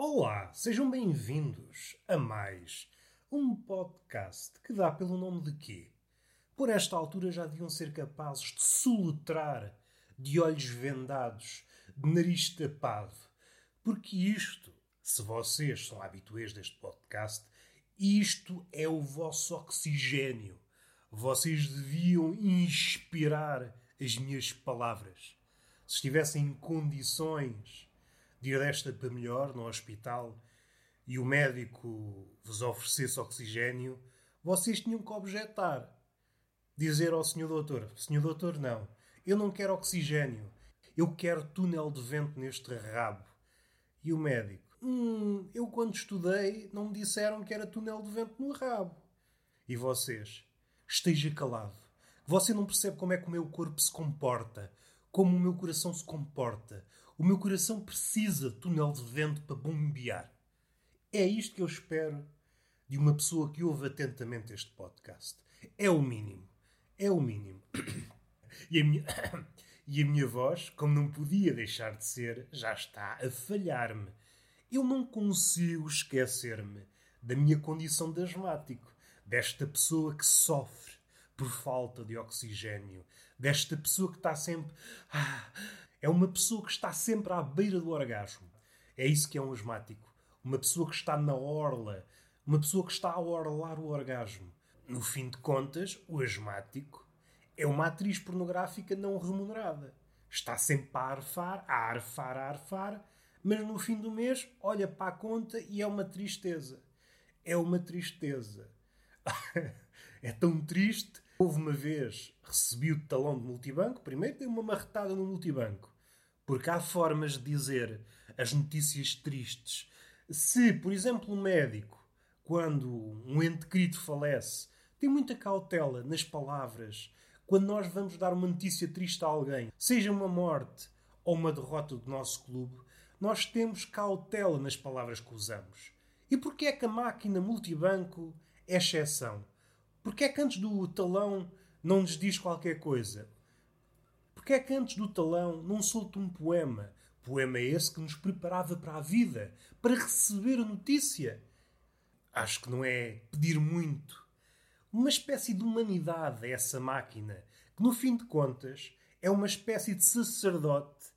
Olá, sejam bem-vindos a mais um podcast que dá pelo nome de quê? Por esta altura já deviam ser capazes de soletrar de olhos vendados, de nariz tapado, porque isto, se vocês são habituês deste podcast, isto é o vosso oxigênio. Vocês deviam inspirar as minhas palavras. Se estivessem em condições de desta para melhor no hospital e o médico vos oferecesse oxigênio, vocês tinham que objetar. Dizer ao senhor doutor: Senhor doutor, não, eu não quero oxigênio, eu quero túnel de vento neste rabo. E o médico: Hum, eu quando estudei não me disseram que era túnel de vento no rabo. E vocês? Esteja calado. Você não percebe como é que o meu corpo se comporta, como o meu coração se comporta. O meu coração precisa de túnel de vento para bombear. É isto que eu espero de uma pessoa que ouve atentamente este podcast. É o mínimo. É o mínimo. E a minha, e a minha voz, como não podia deixar de ser, já está a falhar-me. Eu não consigo esquecer-me da minha condição de asmático, desta pessoa que sofre por falta de oxigênio, desta pessoa que está sempre. Ah, é uma pessoa que está sempre à beira do orgasmo. É isso que é um asmático. Uma pessoa que está na orla, uma pessoa que está a orlar o orgasmo. No fim de contas, o asmático é uma atriz pornográfica não remunerada. Está sempre a arfar, a arfar, a arfar, mas no fim do mês olha para a conta e é uma tristeza. É uma tristeza. é tão triste. Houve uma vez, recebi o talão de multibanco, primeiro dei uma marretada no multibanco. Porque há formas de dizer as notícias tristes. Se, por exemplo, um médico, quando um ente querido falece, tem muita cautela nas palavras, quando nós vamos dar uma notícia triste a alguém, seja uma morte ou uma derrota do nosso clube, nós temos cautela nas palavras que usamos. E porquê é que a máquina multibanco é exceção? Porquê é que antes do talão não nos diz qualquer coisa? Porquê é que antes do talão não solta um poema? Poema esse que nos preparava para a vida, para receber a notícia. Acho que não é pedir muito uma espécie de humanidade a essa máquina, que no fim de contas é uma espécie de sacerdote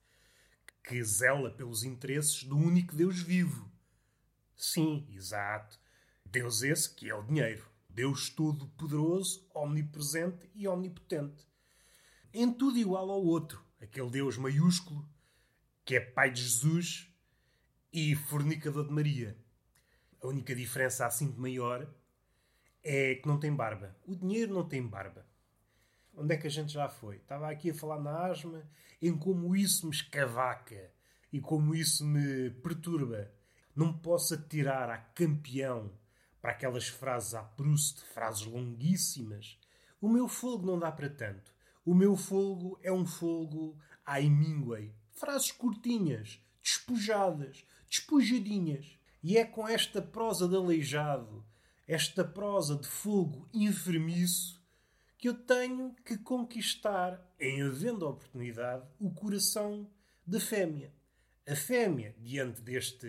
que zela pelos interesses do único Deus vivo. Sim, exato. Deus esse que é o dinheiro. Deus todo-poderoso, omnipresente e omnipotente. Em tudo igual ao outro. Aquele Deus maiúsculo que é pai de Jesus e fornicador de Maria. A única diferença assim de maior é que não tem barba. O dinheiro não tem barba. Onde é que a gente já foi? Estava aqui a falar na asma em como isso me escavaca e como isso me perturba. Não posso atirar a campeão para aquelas frases a Proust, frases longuíssimas. O meu fogo não dá para tanto. O meu fogo é um fogo a Hemingway. Frases curtinhas, despojadas, despojadinhas. E é com esta prosa de aleijado, esta prosa de fogo enfermiço que eu tenho que conquistar, em havendo oportunidade, o coração da fêmea. A fêmea, diante deste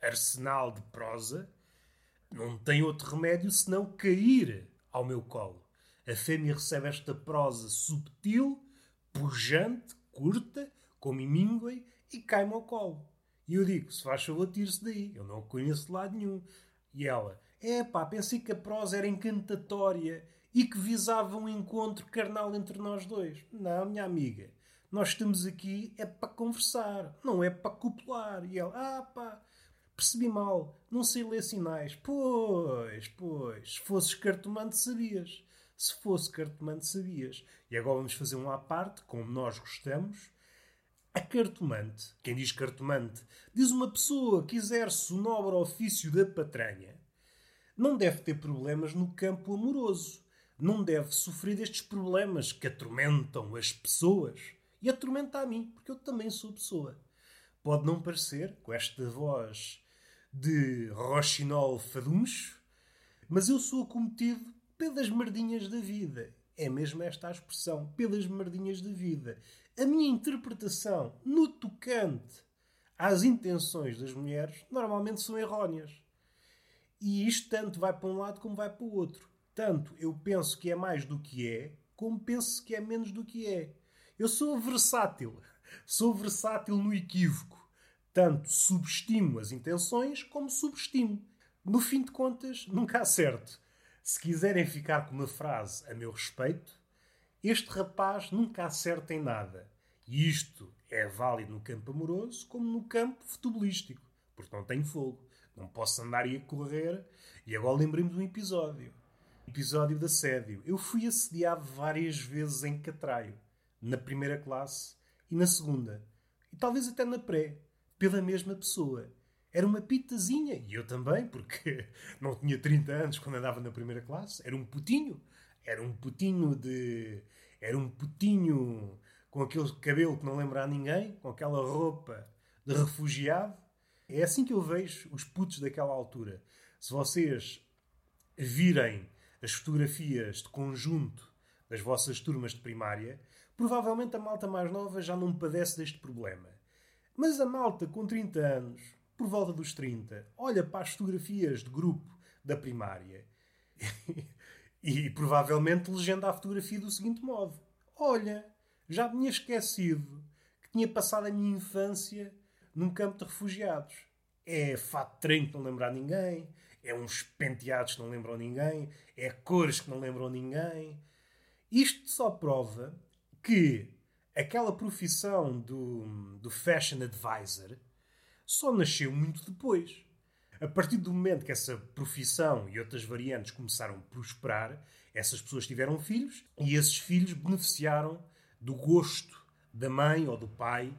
arsenal de prosa, não tem outro remédio senão cair ao meu colo. A fêmea recebe esta prosa subtil, pujante, curta, como Hemingway, e cai-me ao colo. E eu digo, se faz favor, tire-se daí. Eu não a conheço de lado nenhum. E ela, é pá, pensei que a prosa era encantatória e que visava um encontro carnal entre nós dois. Não, minha amiga, nós estamos aqui é para conversar, não é para copular. E ela, ah pá, percebi mal, não sei ler sinais. Pois, pois, se fosses cartomante sabias. Se fosse cartomante sabias. E agora vamos fazer um à parte, como nós gostamos. A cartomante, quem diz cartomante, diz uma pessoa que exerce o nobre ofício da patranha não deve ter problemas no campo amoroso. Não deve sofrer destes problemas que atormentam as pessoas. E atormenta a mim, porque eu também sou pessoa. Pode não parecer, com esta voz de Rochinol Faduncho, mas eu sou acometido pelas merdinhas da vida. É mesmo esta a expressão, pelas merdinhas da vida. A minha interpretação no tocante às intenções das mulheres normalmente são erróneas. E isto tanto vai para um lado como vai para o outro. Tanto eu penso que é mais do que é, como penso que é menos do que é. Eu sou versátil. Sou versátil no equívoco. Tanto subestimo as intenções como subestimo. No fim de contas, nunca acerto. Se quiserem ficar com uma frase a meu respeito, este rapaz nunca acerta em nada. E isto é válido no campo amoroso como no campo futebolístico, porque não tenho fogo. Não posso andar e a correr. E agora lembrei-me de um episódio. Episódio de assédio. Eu fui assediado várias vezes em Catraio. Na primeira classe e na segunda. E talvez até na pré. Pela mesma pessoa. Era uma pitazinha. E eu também, porque não tinha 30 anos quando andava na primeira classe. Era um putinho. Era um putinho de... Era um putinho com aquele cabelo que não lembra a ninguém, com aquela roupa de refugiado. É assim que eu vejo os putos daquela altura. Se vocês virem as fotografias de conjunto das vossas turmas de primária, provavelmente a malta mais nova já não padece deste problema. Mas a malta com 30 anos, por volta dos 30, olha para as fotografias de grupo da primária e, provavelmente legenda a fotografia do seguinte modo: Olha, já tinha esquecido que tinha passado a minha infância num campo de refugiados. É fato treino que não lembra a ninguém, é uns penteados que não lembram ninguém, é cores que não lembram ninguém. Isto só prova que aquela profissão do, do fashion advisor só nasceu muito depois. A partir do momento que essa profissão e outras variantes começaram a prosperar, essas pessoas tiveram filhos e esses filhos beneficiaram do gosto da mãe ou do pai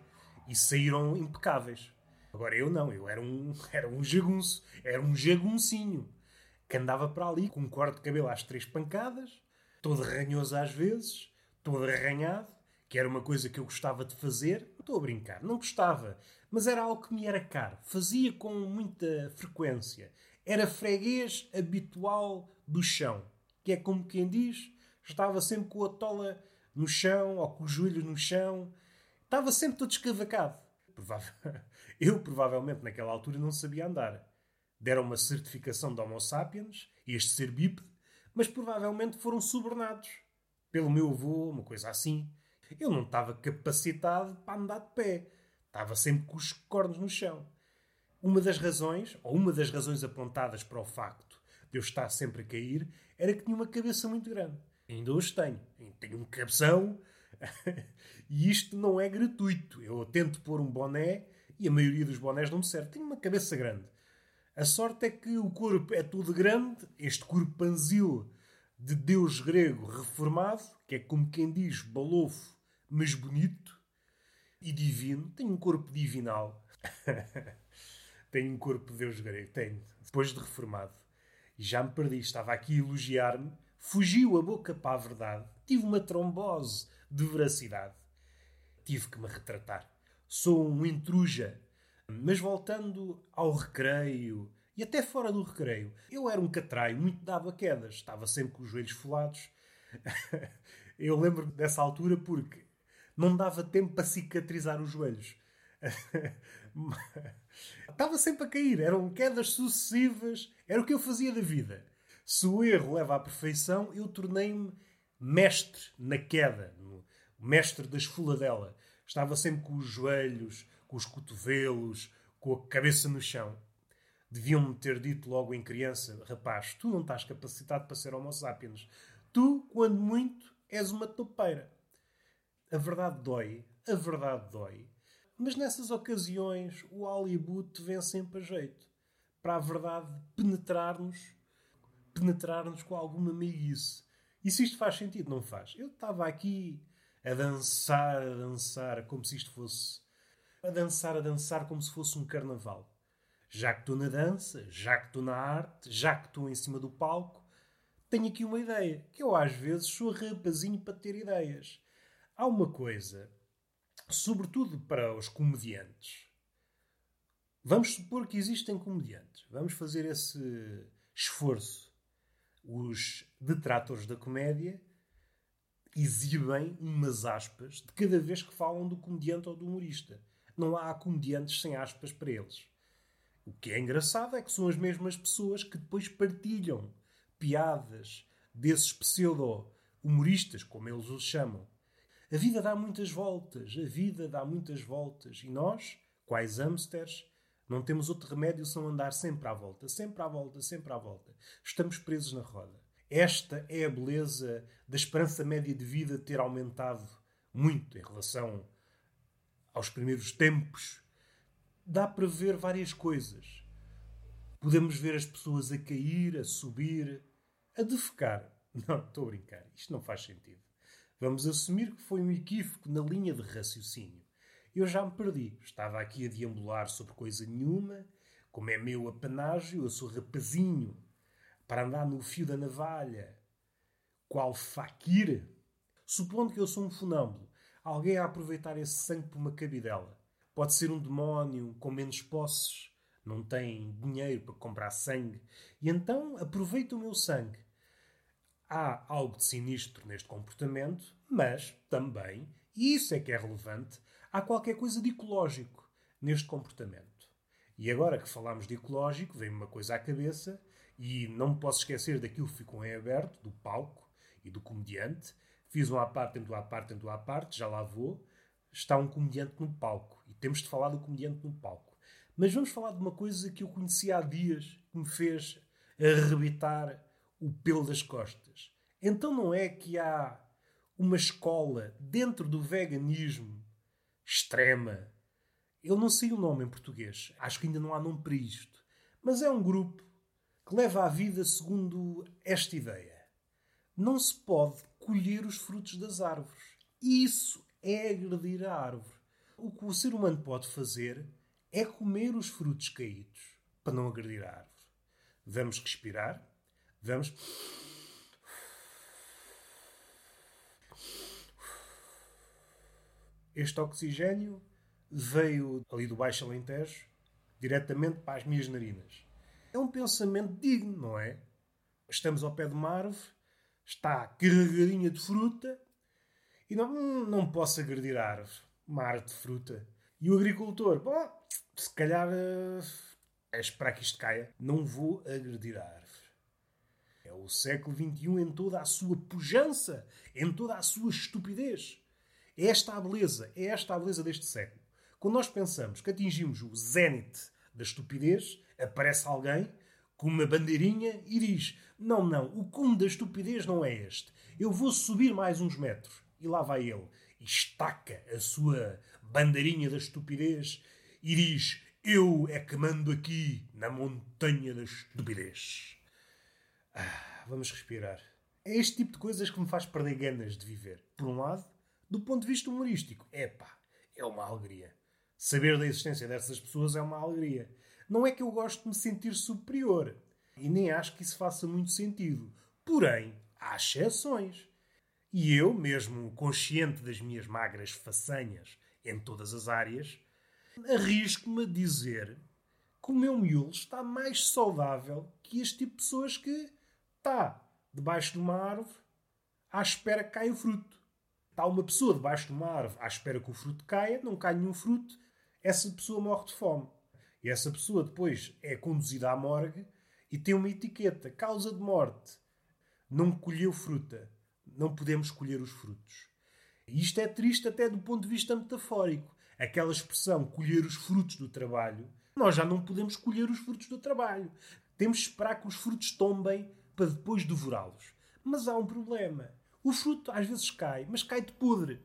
e saíram impecáveis. Agora eu não, eu era um, era um jagunço, era um jaguncinho que andava para ali com um corte de cabelo às três pancadas, todo ranhoso às vezes, todo arranhado, que era uma coisa que eu gostava de fazer. Não estou a brincar, não gostava, mas era algo que me era caro. Fazia com muita frequência. Era freguês habitual do chão, que é como quem diz, estava sempre com a tola no chão ou com os joelhos no chão. Estava sempre todo escavacado. Eu, provavelmente, naquela altura não sabia andar. Deram uma certificação de Homo sapiens, este ser bípede, mas provavelmente foram subornados pelo meu avô, uma coisa assim. Eu não estava capacitado para andar de pé. Estava sempre com os cornos no chão. Uma das razões, ou uma das razões apontadas para o facto de eu estar sempre a cair, era que tinha uma cabeça muito grande. Ainda hoje tenho. Tenho um cabeção. e isto não é gratuito. Eu tento pôr um boné e a maioria dos bonés não me serve. Tenho uma cabeça grande. A sorte é que o corpo é tudo grande, este corpanzil de deus grego reformado, que é como quem diz balofo, mas bonito e divino. Tenho um corpo divinal. tenho um corpo de deus grego. Tenho. Depois de reformado. E já me perdi. Estava aqui a elogiar-me fugiu a boca para a verdade, tive uma trombose de veracidade. Tive que me retratar. Sou um intruja. Mas voltando ao recreio, e até fora do recreio, eu era um catraio muito dado a quedas. Estava sempre com os joelhos folados. eu lembro dessa altura porque não dava tempo para cicatrizar os joelhos. Estava sempre a cair. Eram quedas sucessivas. Era o que eu fazia da vida. Se o erro leva à perfeição, eu tornei-me mestre na queda, mestre da esfoladela. Estava sempre com os joelhos, com os cotovelos, com a cabeça no chão. Deviam-me ter dito logo em criança: rapaz, tu não estás capacitado para ser Homo sapiens. Tu, quando muito, és uma topeira. A verdade dói, a verdade dói. Mas nessas ocasiões o Hollywood vem sempre a jeito. Para a verdade penetrar-nos penetrar-nos com alguma meiguice. E se isto faz sentido? Não faz. Eu estava aqui a dançar, a dançar, como se isto fosse. A dançar, a dançar, como se fosse um carnaval. Já que estou na dança, já que estou na arte, já que estou em cima do palco, tenho aqui uma ideia. Que eu às vezes sou rapazinho para ter ideias. Há uma coisa, sobretudo para os comediantes. Vamos supor que existem comediantes. Vamos fazer esse esforço os detratores da comédia exibem umas aspas de cada vez que falam do comediante ou do humorista. Não há comediantes sem aspas para eles. O que é engraçado é que são as mesmas pessoas que depois partilham piadas desses pseudo-humoristas, como eles os chamam. A vida dá muitas voltas, a vida dá muitas voltas. E nós, quais hamsters, não temos outro remédio senão andar sempre à volta, sempre à volta, sempre à volta. Estamos presos na roda. Esta é a beleza da esperança média de vida ter aumentado muito em relação aos primeiros tempos. Dá para ver várias coisas. Podemos ver as pessoas a cair, a subir, a defecar. Não, estou a brincar. Isto não faz sentido. Vamos assumir que foi um equívoco na linha de raciocínio. Eu já me perdi. Estava aqui a deambular sobre coisa nenhuma. Como é meu apanágio, eu sou rapazinho para andar no fio da navalha, qual faquir, supondo que eu sou um funâmbulo, alguém a aproveitar esse sangue por uma cabidela. Pode ser um demónio com menos posses, não tem dinheiro para comprar sangue, e então aproveita o meu sangue. Há algo de sinistro neste comportamento, mas também, e isso é que é relevante, há qualquer coisa de ecológico neste comportamento. E agora que falamos de ecológico, vem-me uma coisa à cabeça e não me posso esquecer daquilo que ficou em aberto, do palco e do comediante. Fiz um à parte, dentro à parte, dentro à parte, já lá vou. Está um comediante no palco. E temos de falar do comediante no palco. Mas vamos falar de uma coisa que eu conheci há dias, que me fez arrebitar o pelo das costas. Então não é que há uma escola dentro do veganismo extrema. Ele não sei o nome em português. Acho que ainda não há nome para isto. Mas é um grupo que leva a vida segundo esta ideia. Não se pode colher os frutos das árvores. Isso é agredir a árvore. O que o ser humano pode fazer é comer os frutos caídos para não agredir a árvore. Vamos respirar. Vamos. Este oxigênio veio ali do Baixo Alentejo diretamente para as minhas narinas. É um pensamento digno, não é? Estamos ao pé de uma árvore, está carregadinha de fruta e não, não posso agredir a árvore. Uma árvore de fruta. E o agricultor, bom, se calhar uh, é esperar que isto caia. Não vou agredir a árvore. É o século XXI em toda a sua pujança, em toda a sua estupidez. É esta a beleza, é esta a beleza deste século. Quando nós pensamos que atingimos o zénite da estupidez, aparece alguém com uma bandeirinha e diz: Não, não, o cume da estupidez não é este. Eu vou subir mais uns metros. E lá vai ele e estaca a sua bandeirinha da estupidez e diz: Eu é que mando aqui na montanha da estupidez. Ah, vamos respirar. É este tipo de coisas que me faz perder ganas de viver. Por um lado, do ponto de vista humorístico, epá, é uma alegria. Saber da existência dessas pessoas é uma alegria. Não é que eu gosto de me sentir superior. E nem acho que isso faça muito sentido. Porém, há exceções. E eu, mesmo consciente das minhas magras façanhas em todas as áreas, arrisco-me a dizer que o meu miolo está mais saudável que este tipo de pessoas que está debaixo de uma árvore à espera que caia o fruto. Está uma pessoa debaixo de uma árvore à espera que o fruto caia, não cai nenhum fruto, essa pessoa morre de fome. E essa pessoa depois é conduzida à morgue e tem uma etiqueta: causa de morte. Não colheu fruta. Não podemos colher os frutos. E isto é triste até do ponto de vista metafórico. Aquela expressão colher os frutos do trabalho. Nós já não podemos colher os frutos do trabalho. Temos de esperar que os frutos tombem para depois devorá-los. Mas há um problema. O fruto às vezes cai, mas cai de podre.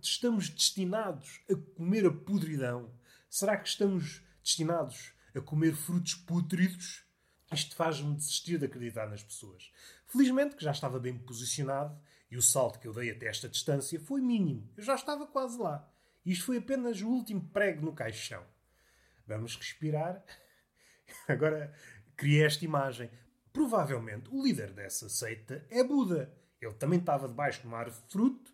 Estamos destinados a comer a podridão. Será que estamos destinados a comer frutos putridos, isto faz-me desistir de acreditar nas pessoas. Felizmente que já estava bem posicionado e o salto que eu dei até esta distância foi mínimo. Eu já estava quase lá. Isto foi apenas o último prego no caixão. Vamos respirar. Agora criei esta imagem. Provavelmente o líder dessa seita é Buda. Ele também estava debaixo de uma árvore de fruto.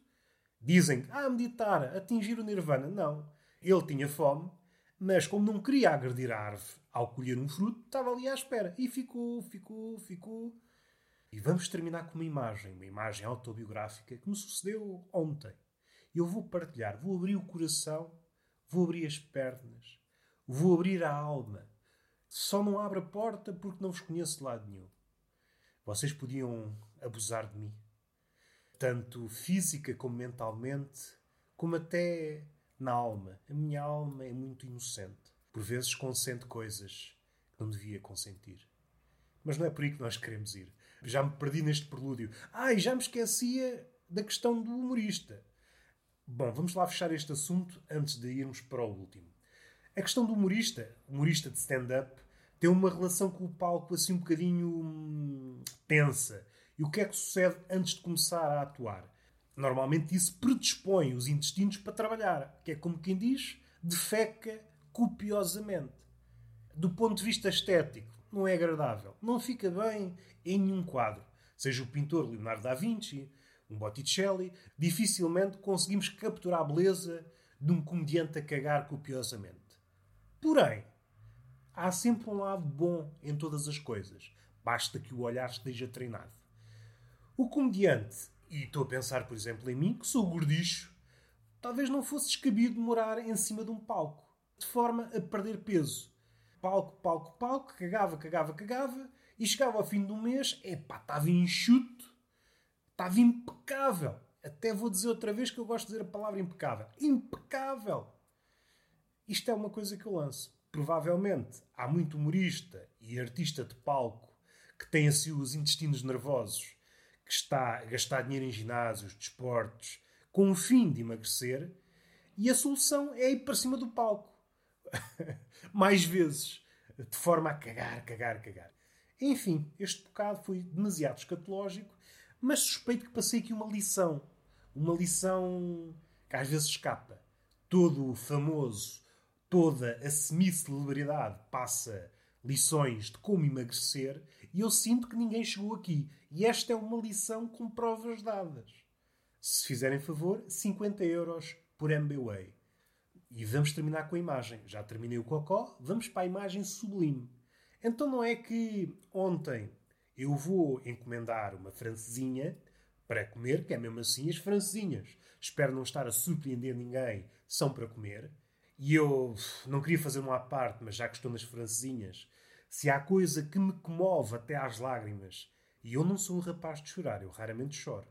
Dizem, ah, meditar, atingir o nirvana. Não. Ele tinha fome mas como não queria agredir a árvore ao colher um fruto, estava ali à espera. E ficou, ficou, ficou. E vamos terminar com uma imagem, uma imagem autobiográfica que me sucedeu ontem. Eu vou partilhar, vou abrir o coração vou abrir as pernas, vou abrir a alma. Só não abro a porta porque não vos conheço de lado nenhum. Vocês podiam abusar de mim, tanto física como mentalmente, como até na alma. A minha alma é muito inocente. Por vezes consente coisas que não devia consentir. Mas não é por aí que nós queremos ir. Já me perdi neste prelúdio. Ai, ah, já me esquecia da questão do humorista. Bom, vamos lá fechar este assunto antes de irmos para o último. A questão do humorista, humorista de stand-up, tem uma relação com o palco assim um bocadinho hum, tensa. E o que é que sucede antes de começar a atuar? Normalmente isso predispõe os intestinos para trabalhar, que é como quem diz, defeca copiosamente. Do ponto de vista estético, não é agradável. Não fica bem em nenhum quadro. Seja o pintor Leonardo da Vinci, um Botticelli, dificilmente conseguimos capturar a beleza de um comediante a cagar copiosamente. Porém, há sempre um lado bom em todas as coisas. Basta que o olhar esteja treinado. O comediante, e estou a pensar, por exemplo, em mim, que sou gordicho, talvez não fosse descabido morar em cima de um palco, de forma a perder peso. Palco, palco, palco, cagava, cagava, cagava, e chegava ao fim do mês, epá, estava enxuto, Estava impecável. Até vou dizer outra vez que eu gosto de dizer a palavra impecável. Impecável! Isto é uma coisa que eu lanço. Provavelmente há muito humorista e artista de palco que tem assim os intestinos nervosos, que está a gastar dinheiro em ginásios, desportos, com o fim de emagrecer, e a solução é ir para cima do palco. Mais vezes. De forma a cagar, cagar, cagar. Enfim, este bocado foi demasiado escatológico mas suspeito que passei aqui uma lição. Uma lição que às vezes escapa. Todo o famoso, toda a semi-celebridade passa lições de como emagrecer e eu sinto que ninguém chegou aqui. E esta é uma lição com provas dadas. Se fizerem favor, 50 euros por MBWay. E vamos terminar com a imagem. Já terminei o cocó, vamos para a imagem sublime. Então não é que ontem eu vou encomendar uma francesinha para comer, que é mesmo assim as francesinhas. Espero não estar a surpreender ninguém, são para comer. E eu não queria fazer uma à parte, mas já que estou nas francesinhas, se há coisa que me comove até às lágrimas, e eu não sou um rapaz de chorar, eu raramente choro,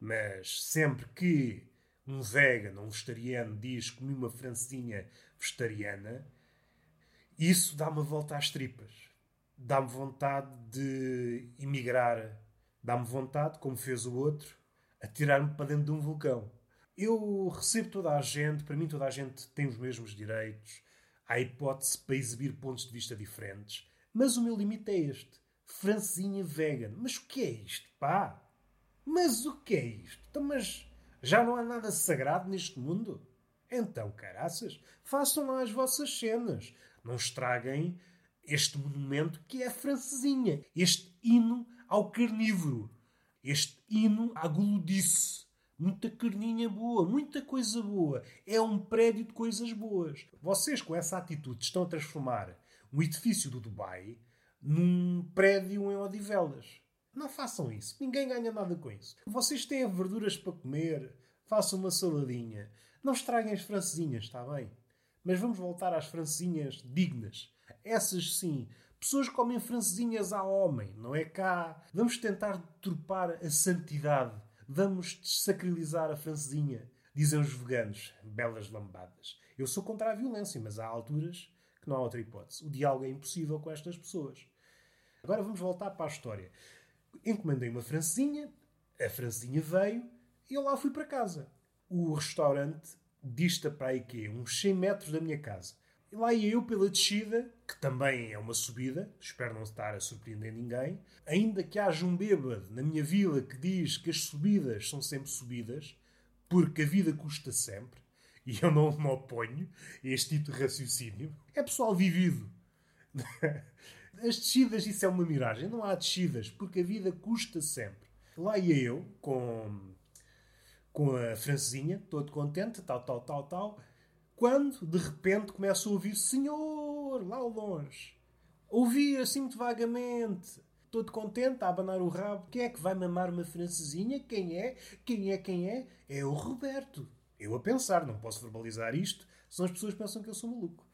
mas sempre que um vegan ou um vegetariano diz comi uma francesinha vegetariana, isso dá uma volta às tripas dá-me vontade de emigrar, dá-me vontade, como fez o outro, atirar-me para dentro de um vulcão. Eu recebo toda a gente, para mim toda a gente tem os mesmos direitos, há hipótese para exibir pontos de vista diferentes, mas o meu limite é este. Francesinha vegan. Mas o que é isto, pá? Mas o que é isto? Então, mas já não há nada sagrado neste mundo? Então, caraças, façam lá as vossas cenas. Não estraguem este monumento que é a francesinha, este hino ao carnívoro, este hino à guludice. Muita carninha boa, muita coisa boa. É um prédio de coisas boas. Vocês, com essa atitude, estão a transformar um edifício do Dubai num prédio em Odivelas. Não façam isso. Ninguém ganha nada com isso. Vocês têm verduras para comer. Façam uma saladinha. Não estraguem as francesinhas, está bem? Mas vamos voltar às francesinhas dignas. Essas sim. Pessoas comem francesinhas a homem, não é cá. Vamos tentar deturpar a santidade. Vamos desacralizar a francesinha. Dizem os veganos. Belas lambadas. Eu sou contra a violência, mas há alturas que não há outra hipótese. O diálogo é impossível com estas pessoas. Agora vamos voltar para a história. Encomendei uma francesinha, a francesinha veio e eu lá fui para casa. O restaurante dista para aí que uns 100 metros da minha casa. E lá ia eu pela descida, que também é uma subida, espero não estar a surpreender ninguém. Ainda que haja um bêbado na minha vila que diz que as subidas são sempre subidas, porque a vida custa sempre, e eu não me oponho a este tipo de raciocínio, é pessoal vivido. As descidas, isso é uma miragem, não há descidas, porque a vida custa sempre. Lá ia eu, com, com a francesinha, todo contente, tal, tal, tal, tal, quando, de repente, começo a ouvir Senhor, lá ao longe. Ouvi assim muito vagamente. Todo contente, a abanar o rabo. Quem é que vai mamar uma francesinha? Quem é? Quem é? Quem é? É o Roberto. Eu a pensar, não posso verbalizar isto. senão as pessoas pensam que eu sou maluco.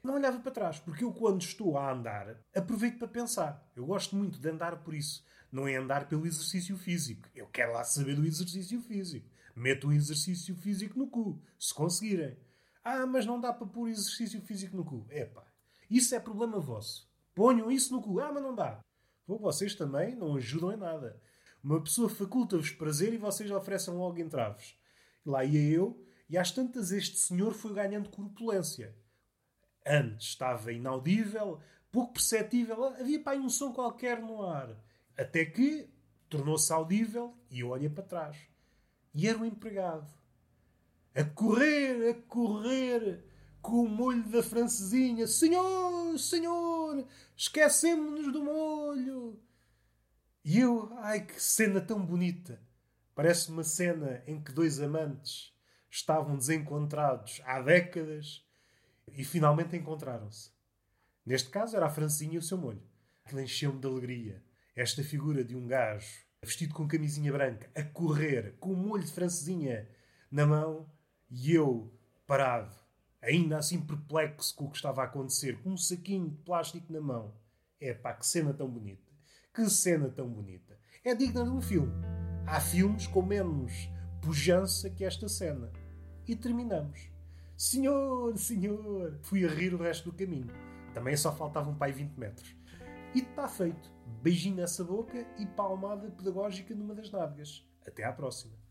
Não olhava para trás, porque eu, quando estou a andar, aproveito para pensar. Eu gosto muito de andar por isso. Não é andar pelo exercício físico. Eu quero lá saber do exercício físico. Meto o exercício físico no cu, se conseguirem. Ah, mas não dá para pôr exercício físico no cu. Epá, isso é problema vosso. Ponham isso no cu. Ah, mas não dá. Pô, vocês também não ajudam em nada. Uma pessoa faculta-vos prazer e vocês oferecem logo entraves. Lá ia eu, e às tantas este senhor foi ganhando corpulência. Antes estava inaudível, pouco perceptível, havia aí um som qualquer no ar. Até que tornou-se audível e olhei para trás. E era o empregado. A correr, a correr, com o molho da francesinha. Senhor, senhor, esquecemos-nos do molho. E eu, ai que cena tão bonita! Parece uma cena em que dois amantes estavam desencontrados há décadas e finalmente encontraram-se. Neste caso era a Francinha e o seu molho. Aquilo encheu-me de alegria. Esta figura de um gajo vestido com camisinha branca, a correr, com o molho de francesinha na mão e eu parado, ainda assim perplexo com o que estava a acontecer, com um saquinho de plástico na mão. É pá, que cena tão bonita! Que cena tão bonita! É digna de um filme. Há filmes com menos pujança que esta cena. E terminamos. Senhor, senhor! Fui a rir o resto do caminho. Também só faltavam um pai 20 metros. E está feito. Beijinho nessa boca e palmada pedagógica numa das nádegas. Até à próxima.